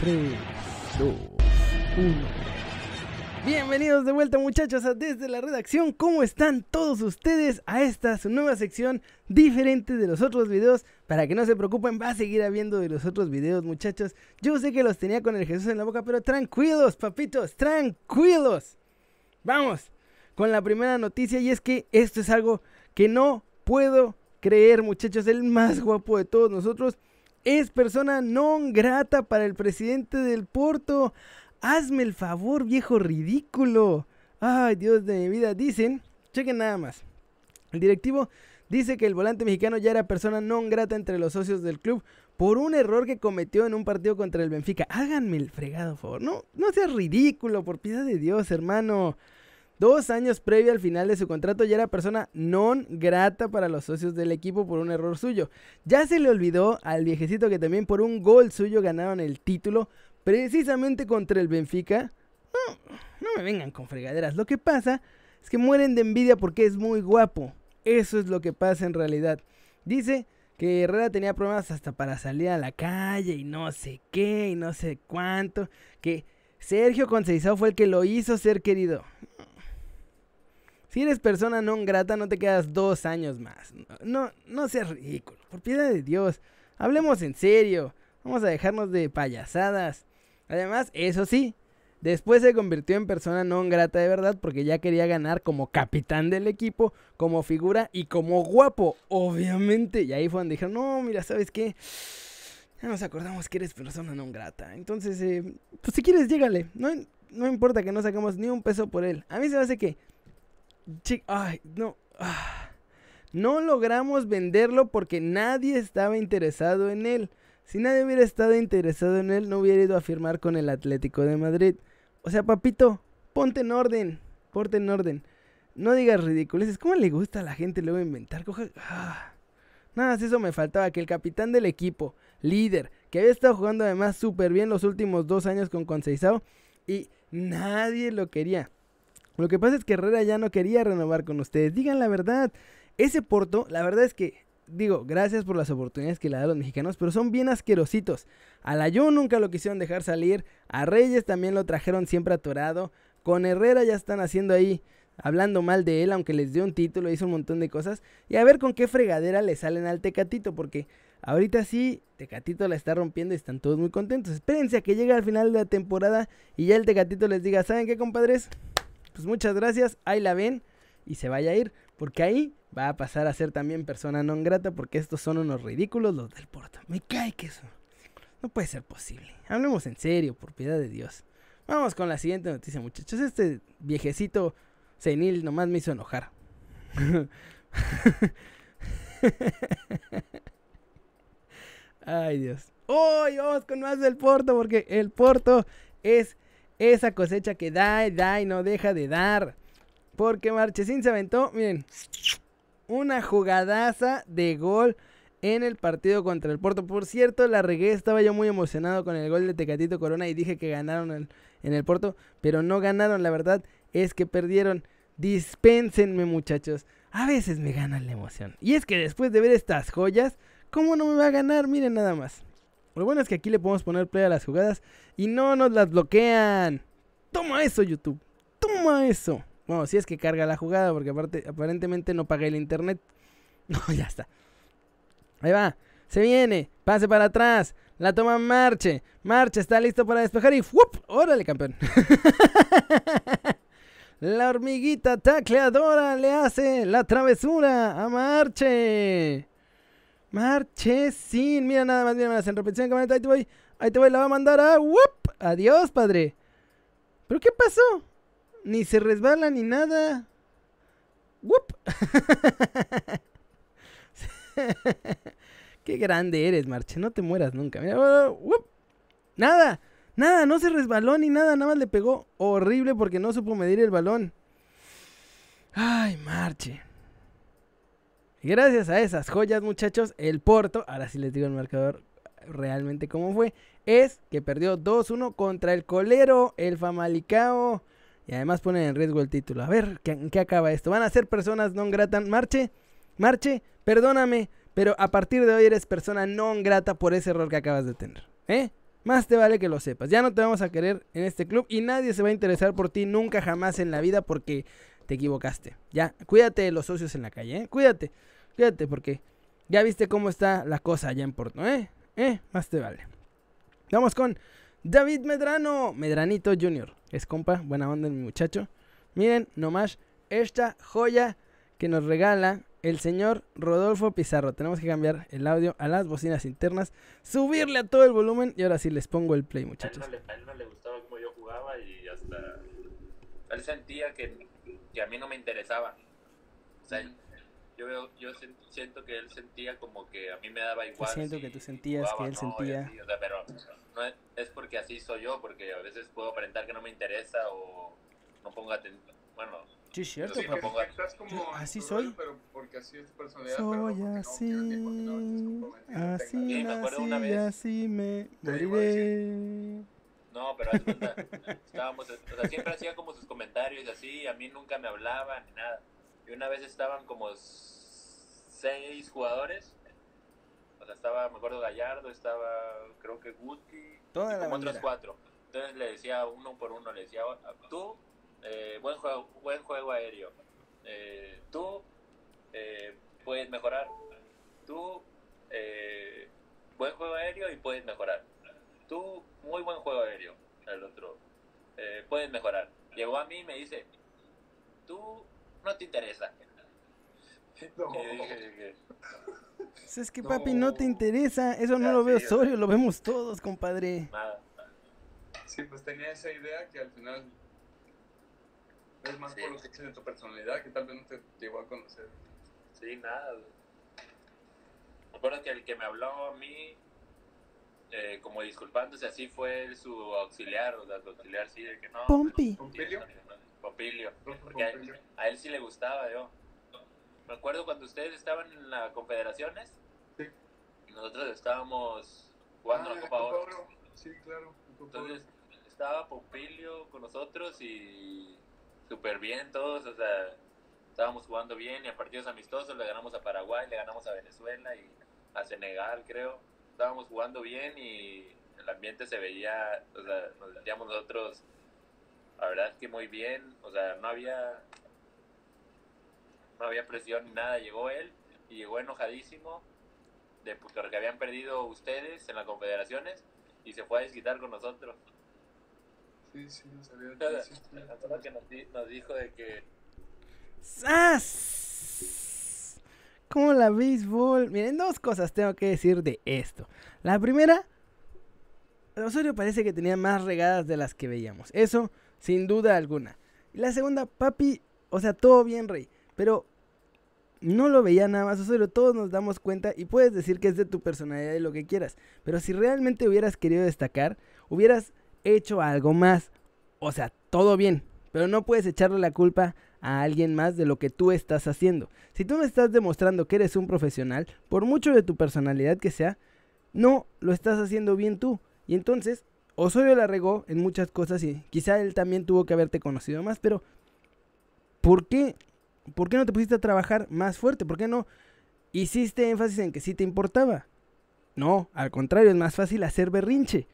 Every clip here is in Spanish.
3, 2, 1. Bienvenidos de vuelta muchachos a Desde la Redacción. ¿Cómo están todos ustedes a esta su nueva sección diferente de los otros videos? Para que no se preocupen, va a seguir habiendo de los otros videos muchachos. Yo sé que los tenía con el Jesús en la boca, pero tranquilos papitos, tranquilos. Vamos con la primera noticia y es que esto es algo que no puedo creer muchachos. El más guapo de todos nosotros es persona non grata para el presidente del Porto. Hazme el favor, viejo ridículo. Ay, Dios de mi vida. Dicen, chequen nada más. El directivo dice que el volante mexicano ya era persona non grata entre los socios del club por un error que cometió en un partido contra el Benfica. Háganme el fregado, por favor. No, no seas ridículo, por piedad de Dios, hermano. Dos años previo al final de su contrato ya era persona non grata para los socios del equipo por un error suyo. Ya se le olvidó al viejecito que también por un gol suyo ganaron el título precisamente contra el Benfica. No, me vengan con fregaderas. Lo que pasa es que mueren de envidia porque es muy guapo. Eso es lo que pasa en realidad. Dice que Herrera tenía problemas hasta para salir a la calle y no sé qué y no sé cuánto. Que Sergio Conceizao fue el que lo hizo ser querido. Si eres persona no grata, no te quedas dos años más. No, no seas ridículo. Por piedad de Dios. Hablemos en serio. Vamos a dejarnos de payasadas. Además, eso sí, después se convirtió en persona no grata de verdad porque ya quería ganar como capitán del equipo, como figura y como guapo, obviamente. Y ahí fue donde dijeron, no, mira, ¿sabes qué? Ya nos acordamos que eres persona no grata. Entonces, eh, pues si quieres, llégale. No, no importa que no saquemos ni un peso por él. A mí se me hace que... ay, no... Ah, no logramos venderlo porque nadie estaba interesado en él. Si nadie hubiera estado interesado en él, no hubiera ido a firmar con el Atlético de Madrid. O sea, papito, ponte en orden, ponte en orden. No digas ridiculeces. ¿Cómo le gusta a la gente luego inventar? Ah. Nada más eso me faltaba, que el capitán del equipo, líder, que había estado jugando además súper bien los últimos dos años con Conceizao y nadie lo quería. Lo que pasa es que Herrera ya no quería renovar con ustedes. Digan la verdad. Ese Porto, la verdad es que digo, gracias por las oportunidades que le dan los mexicanos, pero son bien asquerositos. A la Jun nunca lo quisieron dejar salir, a Reyes también lo trajeron siempre atorado, con Herrera ya están haciendo ahí, hablando mal de él, aunque les dio un título, hizo un montón de cosas, y a ver con qué fregadera le salen al Tecatito, porque ahorita sí, Tecatito la está rompiendo y están todos muy contentos. Espérense a que llegue al final de la temporada y ya el Tecatito les diga, ¿saben qué, compadres? Pues muchas gracias, ahí la ven y se vaya a ir, porque ahí va a pasar a ser también persona non grata porque estos son unos ridículos los del Porto. Me cae que eso no puede ser posible. Hablemos en serio, por piedad de Dios. Vamos con la siguiente noticia, muchachos. Este viejecito senil nomás me hizo enojar. Ay, Dios. Hoy vamos con más del Porto porque el Porto es esa cosecha que da y da y no deja de dar. Porque Marchesín se aventó, miren, una jugadaza de gol en el partido contra el Porto. Por cierto, la regué, estaba yo muy emocionado con el gol de Tecatito Corona y dije que ganaron en el Porto, pero no ganaron, la verdad es que perdieron. Dispénsenme muchachos, a veces me gana la emoción. Y es que después de ver estas joyas, ¿cómo no me va a ganar? Miren nada más. Lo bueno es que aquí le podemos poner play a las jugadas y no nos las bloquean. Toma eso YouTube, toma eso. Bueno, si es que carga la jugada, porque aparte, aparentemente no pagué el internet. No, ya está. Ahí va. Se viene. Pase para atrás. La toma Marche. Marche está listo para despejar y ¡fup! ¡Órale, campeón! la hormiguita tacleadora le hace la travesura a Marche. Marche sin. Mira nada más, mira más. En repetición, camioneta. Ahí te voy. Ahí te voy. La va a mandar a. ¡Wup! Adiós, padre. ¿Pero qué pasó? Ni se resbala ni nada. ¡Wup! Qué grande eres, Marche. No te mueras nunca. Mira, ¡wup! Nada, nada, no se resbaló ni nada. Nada más le pegó horrible porque no supo medir el balón. Ay, Marche. Gracias a esas joyas, muchachos, el Porto, ahora sí les digo el marcador realmente cómo fue, es que perdió 2-1 contra el Colero, el Famalicao. Y además ponen en riesgo el título. A ver, ¿en qué acaba esto? ¿Van a ser personas non gratas? Marche, Marche, perdóname, pero a partir de hoy eres persona non grata por ese error que acabas de tener. ¿Eh? Más te vale que lo sepas. Ya no te vamos a querer en este club y nadie se va a interesar por ti nunca jamás en la vida porque te equivocaste. Ya, cuídate de los socios en la calle, ¿eh? Cuídate, cuídate porque ya viste cómo está la cosa allá en Porto, ¿eh? ¿Eh? Más te vale. Vamos con David Medrano, Medranito Jr. Es compa, buena onda mi muchacho. Miren nomás esta joya que nos regala el señor Rodolfo Pizarro. Tenemos que cambiar el audio a las bocinas internas, subirle a todo el volumen y ahora sí les pongo el play, muchachos. A él no le, él no le gustaba cómo yo jugaba y hasta él sentía que, que a mí no me interesaba. O sea, yo, veo, yo siento que él sentía como que a mí me daba igual. Yo siento si que tú sentías jugaba que él no, sentía. así, o sea, pero no es, es porque así soy yo, porque a veces puedo aparentar que no me interesa o no pongo atención. Bueno, Sí, es cierto, Sí, que pongo- estás como Yo- así soy. rollo, pero porque así es tu personalidad. pero Soy no así, no así tengas- Sí, me acuerdo una nací, vez. así me moriré. No, pero estábamos, o sea, siempre hacía como sus comentarios y así, a mí nunca me hablaban ni nada. Y una vez estaban como seis jugadores, o sea, estaba, me acuerdo, Gallardo, estaba, creo que Guti, Toda y como otros bandera. cuatro. Entonces le decía uno por uno, le decía, tú, eh, buen, juego, buen juego aéreo, Eh, tú eh, puedes mejorar, tú, eh, buen juego aéreo y puedes mejorar, tú, muy buen juego aéreo, el otro, eh, puedes mejorar. Llegó a mí y me dice, tú no te interesa. No. Pues es que papi no te No. interesa, eso no Ah, lo veo sí, o sea. Osorio, lo vemos todos, compadre. nada. Sí, pues tenía esa idea que al final es más Sí. por lo que de tu personalidad que tal vez no te llegó a conocer. Sí, nada. acuerdo que el que me habló a mí, eh, como disculpándose, así fue su auxiliar, o sea, su auxiliar sí, de que no. Pompi. ¿Pompilio? Pompilio. Porque a, a él sí le gustaba, yo. Me acuerdo cuando ustedes estaban en las confederaciones Sí. y nosotros estábamos jugando Ah, la Copa Oro. Sí, claro. Oro. Entonces estaba Pompilio con nosotros y súper bien todos, o sea, estábamos jugando bien y a partidos amistosos le ganamos a Paraguay, le ganamos a Venezuela y a Senegal, creo. Estábamos jugando bien y el ambiente se veía, o sea, nos sentíamos nosotros, la verdad es que muy bien, o sea, no había no había presión ni nada, llegó él y llegó enojadísimo de porque habían perdido ustedes en las confederaciones y se fue a desquitar con nosotros. Sí, sí, no sabía. Nada, Sí, sí. me acuerdo que nos, nos dijo de que ¡Sas! Como la béisbol. Miren, dos cosas tengo que decir de esto. La primera, Osorio parece que tenía más regadas de las que veíamos. Eso, sin duda alguna. Y la segunda, papi, o sea, todo bien, rey. Pero no lo veía nada más Osorio. Todos nos damos cuenta y puedes decir que es de tu personalidad y lo que quieras. Pero si realmente hubieras querido destacar, hubieras hecho algo más. O sea, todo bien. Pero no puedes echarle la culpa a alguien más de lo que tú estás haciendo. Si tú no estás demostrando que eres un profesional, por mucho de tu personalidad que sea, no lo estás haciendo bien tú. Y entonces, Osorio la regó en muchas cosas y quizá él también tuvo que haberte conocido más, pero ¿por qué? ¿Por qué no te pusiste a trabajar más fuerte? ¿Por qué no hiciste énfasis en que sí te importaba? No, al contrario, es más fácil hacer berrinche.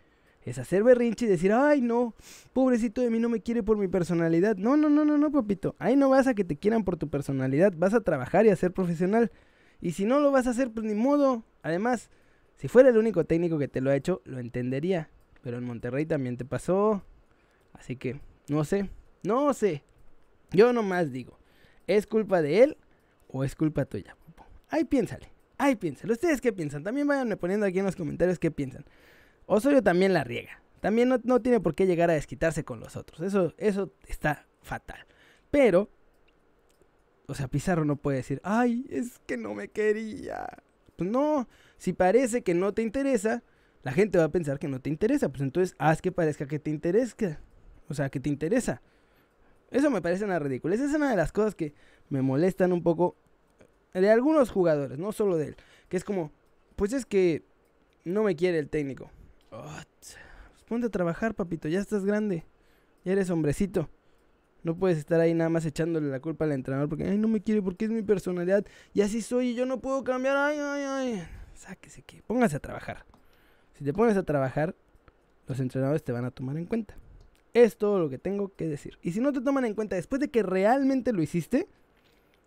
Es hacer berrinche y decir, ay no, pobrecito de mí no me quiere por mi personalidad. No, no, no, no, no, papito. Ahí no vas a que te quieran por tu personalidad. Vas a trabajar y a ser profesional. Y si no lo vas a hacer, pues ni modo. Además, si fuera el único técnico que te lo ha hecho, lo entendería. Pero en Monterrey también te pasó. Así que, no sé, no sé. Yo nomás digo, ¿es culpa de él o es culpa tuya? Ahí piénsale, ahí piénsale. ¿Ustedes qué piensan? También váyanme poniendo aquí en los comentarios qué piensan. Osorio también la riega. También no, no tiene por qué llegar a desquitarse con los otros. Eso, eso está fatal. Pero, o sea, Pizarro no puede decir, ay, es que no me quería. Pues no, si parece que no te interesa, la gente va a pensar que no te interesa. Pues entonces haz que parezca que te interesa. O sea, que te interesa. Eso me parece una ridiculez. Esa es una de las cosas que me molestan un poco de algunos jugadores, no solo de él. Que es como, pues es que no me quiere el técnico. Pues ponte a trabajar, papito, ya estás grande. Ya eres hombrecito. No puedes estar ahí nada más echándole la culpa al entrenador porque, ay, no me quiere porque es mi personalidad. Y así soy y yo no puedo cambiar. Ay, ay, ay. Sáquese que. Póngase a trabajar. Si te pones a trabajar, los entrenadores te van a tomar en cuenta. Es todo lo que tengo que decir. Y si no te toman en cuenta después de que realmente lo hiciste,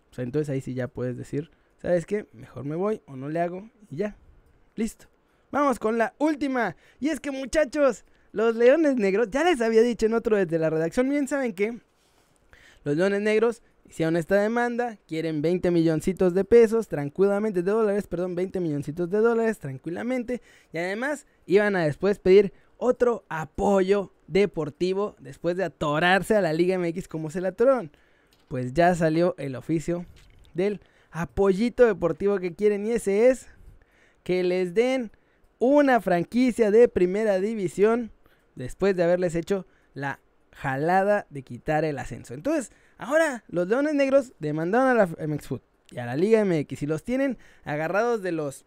pues entonces ahí sí ya puedes decir, ¿sabes qué? Mejor me voy o no le hago y ya. Listo. Vamos con la última. Y es que muchachos, los Leones Negros, ya les había dicho en otro desde la redacción, bien saben que los Leones Negros hicieron esta demanda, quieren 20 milloncitos de pesos, tranquilamente, de dólares, perdón, 20 milloncitos de dólares, tranquilamente. Y además iban a después pedir otro apoyo deportivo después de atorarse a la Liga MX como se la atoraron. Pues ya salió el oficio del apoyito deportivo que quieren y ese es que les den una franquicia de primera división después de haberles hecho la jalada de quitar el ascenso. Entonces, ahora los Leones Negros demandaron a la MX Food y a la Liga MX y los tienen agarrados de los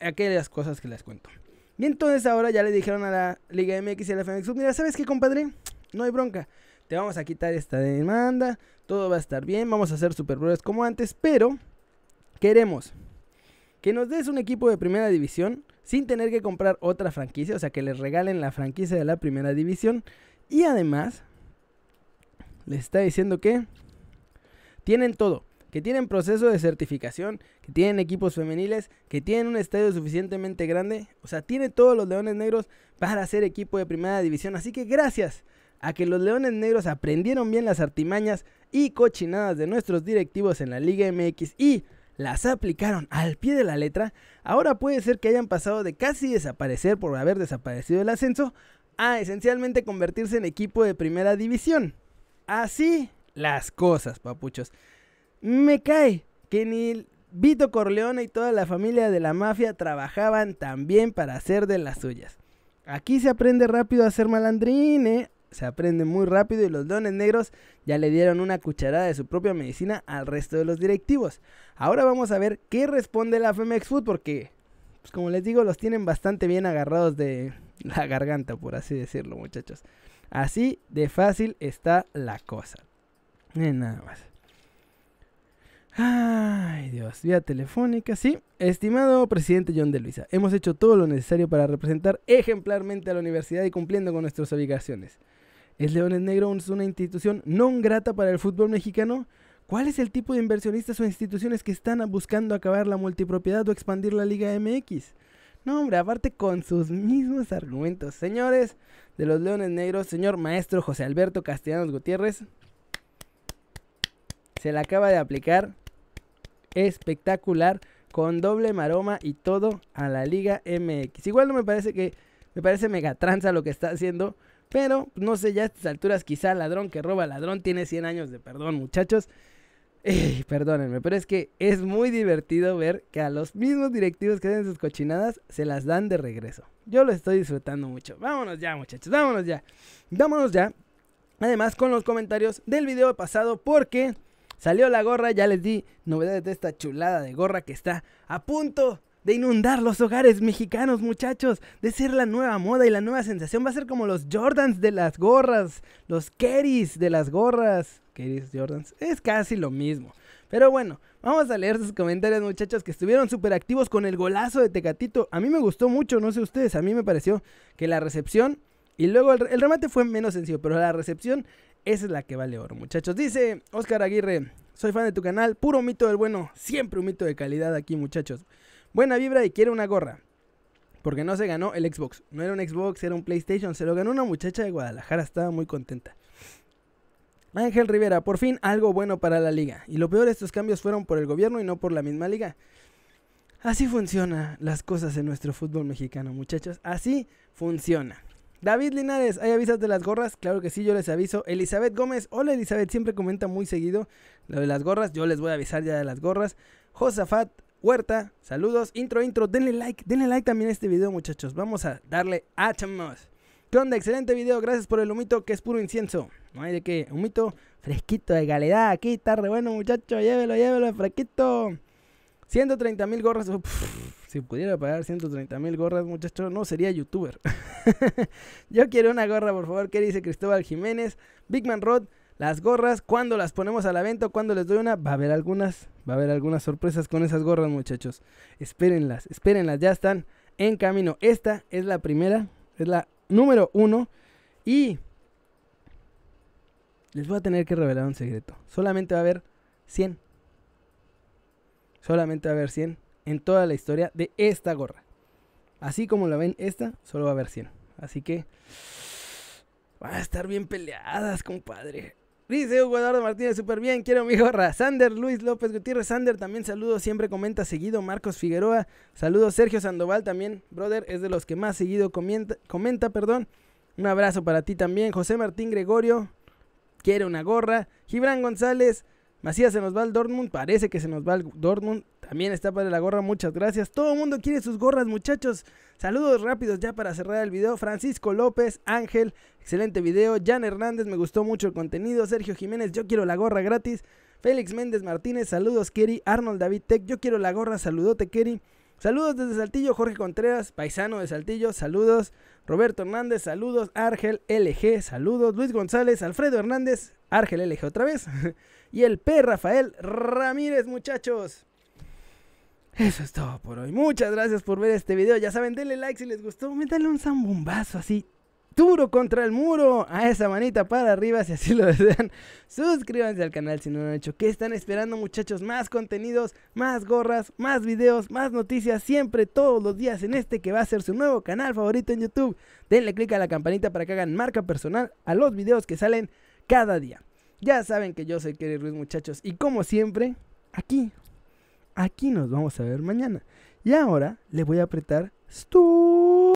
aquellas cosas que les cuento. Y entonces ahora ya le dijeron a la Liga MX y a la FMX Food, mira, ¿sabes qué, compadre? No hay bronca. Te vamos a quitar esta demanda, todo va a estar bien, vamos a hacer Super como antes, pero queremos que nos des un equipo de primera división sin tener que comprar otra franquicia, o sea, que les regalen la franquicia de la primera división. Y además, les está diciendo que tienen todo, que tienen proceso de certificación, que tienen equipos femeniles, que tienen un estadio suficientemente grande, o sea, tiene todos los Leones Negros para ser equipo de primera división. Así que gracias a que los Leones Negros aprendieron bien las artimañas y cochinadas de nuestros directivos en la Liga MX y las aplicaron al pie de la letra, ahora puede ser que hayan pasado de casi desaparecer por haber desaparecido el ascenso a esencialmente convertirse en equipo de primera división. Así las cosas, papuchos. Me cae que ni Vito Corleone y toda la familia de la mafia trabajaban tan bien para hacer de las suyas. Aquí se aprende rápido a ser malandrín, ¿eh? Se aprende muy rápido y los dones negros ya le dieron una cucharada de su propia medicina al resto de los directivos. Ahora vamos a ver qué responde la Femex Food porque, pues como les digo, los tienen bastante bien agarrados de la garganta, por así decirlo, muchachos. Así de fácil está la cosa. Y nada más. Ay, Dios, vía telefónica, sí. Estimado presidente John de Luisa, hemos hecho todo lo necesario para representar ejemplarmente a la universidad y cumpliendo con nuestras obligaciones. ¿Es Leones Negros una institución no grata para el fútbol mexicano? ¿Cuál es el tipo de inversionistas o instituciones que están buscando acabar la multipropiedad o expandir la Liga MX? No, hombre, aparte con sus mismos argumentos. Señores de los Leones Negros, señor maestro José Alberto Castellanos Gutiérrez, se la acaba de aplicar espectacular con doble maroma y todo a la Liga MX. Igual no me parece que me parece mega tranza lo que está haciendo, pero no sé, ya a estas alturas quizá ladrón que roba ladrón tiene 100 años de perdón, muchachos. perdónenme, pero es que es muy divertido ver que a los mismos directivos que hacen sus cochinadas se las dan de regreso. Yo lo estoy disfrutando mucho. Vámonos ya, muchachos, vámonos ya. Vámonos ya. Además, con los comentarios del video pasado, porque salió la gorra, ya les di novedades de esta chulada de gorra que está a punto de inundar los hogares mexicanos, muchachos, de ser la nueva moda y la nueva sensación. Va a ser como los Jordans de las gorras, los Kerrys de las gorras. Kerrys, Jordans, es casi lo mismo. Pero bueno, vamos a leer sus comentarios, muchachos, que estuvieron súper activos con el golazo de Tecatito. A mí me gustó mucho, no sé ustedes, a mí me pareció que la recepción y luego el, el remate fue menos sencillo, pero la recepción, esa es la que vale oro, muchachos. Dice Oscar Aguirre, soy fan de tu canal, puro mito del bueno, siempre un mito de calidad aquí, muchachos. Buena vibra y quiere una gorra. Porque no se ganó el Xbox. No era un Xbox, era un PlayStation. Se lo ganó una muchacha de Guadalajara. Estaba muy contenta. Ángel Rivera, por fin algo bueno para la liga. Y lo peor, estos cambios fueron por el gobierno y no por la misma liga. Así funcionan las cosas en nuestro fútbol mexicano, muchachos. Así funciona. David Linares, ¿hay avisas de las gorras? Claro que sí, yo les aviso. Elizabeth Gómez, hola Elizabeth, siempre comenta muy seguido lo de las gorras. Yo les voy a avisar ya de las gorras. Josafat, Huerta, saludos, intro, intro, denle like, denle like también a este video muchachos, vamos a darle a chamos. ¿Qué? Excelente video, gracias por el humito que es puro incienso. No hay de qué, humito fresquito de calidad, aquí está re bueno muchacho, llévelo, llévelo, fresquito. 130 mil gorras, si pudiera pagar 130 mil gorras muchacho, no sería youtuber. Yo quiero una gorra por favor, ¿qué dice Cristóbal Jiménez? Bigman Rod, las gorras, cuando las ponemos a la venta, cuando les doy una, va a haber algunas, va a haber algunas sorpresas con esas gorras, muchachos. Espérenlas, espérenlas, ya están en camino. Esta es la primera, es la número uno. Y les voy a tener que revelar un secreto. Solamente va a haber 100. Solamente va a haber 100 en toda la historia de esta gorra. Así como la ven esta, solo va a haber 100. Así que van a estar bien peleadas, compadre. Hugo Eduardo Martínez, súper bien, quiero mi gorra. Sander Luis López Gutiérrez, Sander también saludos, siempre comenta seguido. Marcos Figueroa, saludos. Sergio Sandoval también, brother, es de los que más seguido comenta, comenta perdón. Un abrazo para ti también. José Martín Gregorio, quiere una gorra. Gibran González, Macías se nos va al Dortmund, parece que se nos va al Dortmund. También está para la gorra, muchas gracias. Todo el mundo quiere sus gorras, muchachos. Saludos rápidos ya para cerrar el video. Francisco López, Ángel, excelente video. Jan Hernández, me gustó mucho el contenido. Sergio Jiménez, yo quiero la gorra gratis. Félix Méndez Martínez, saludos Kerry. Arnold David Tech, yo quiero la gorra, saludote Kerry. Saludos desde Saltillo, Jorge Contreras, paisano de Saltillo, saludos. Roberto Hernández, saludos. Argel LG, saludos. Luis González, Alfredo Hernández, Argel LG otra vez. y el P. Rafael Ramírez, muchachos. Eso es todo por hoy. Muchas gracias por ver este video. Ya saben, denle like si les gustó. Métanle un zambombazo así duro contra el muro. A esa manita para arriba si así lo desean. Suscríbanse al canal si no lo han hecho. ¿Qué están esperando muchachos? Más contenidos, más gorras, más videos, más noticias. Siempre, todos los días en este que va a ser su nuevo canal favorito en YouTube. Denle click a la campanita para que hagan marca personal a los videos que salen cada día. Ya saben que yo soy Kerry Ruiz muchachos. Y como siempre, aquí, aquí nos vamos a ver mañana. Y ahora le voy a apretar stop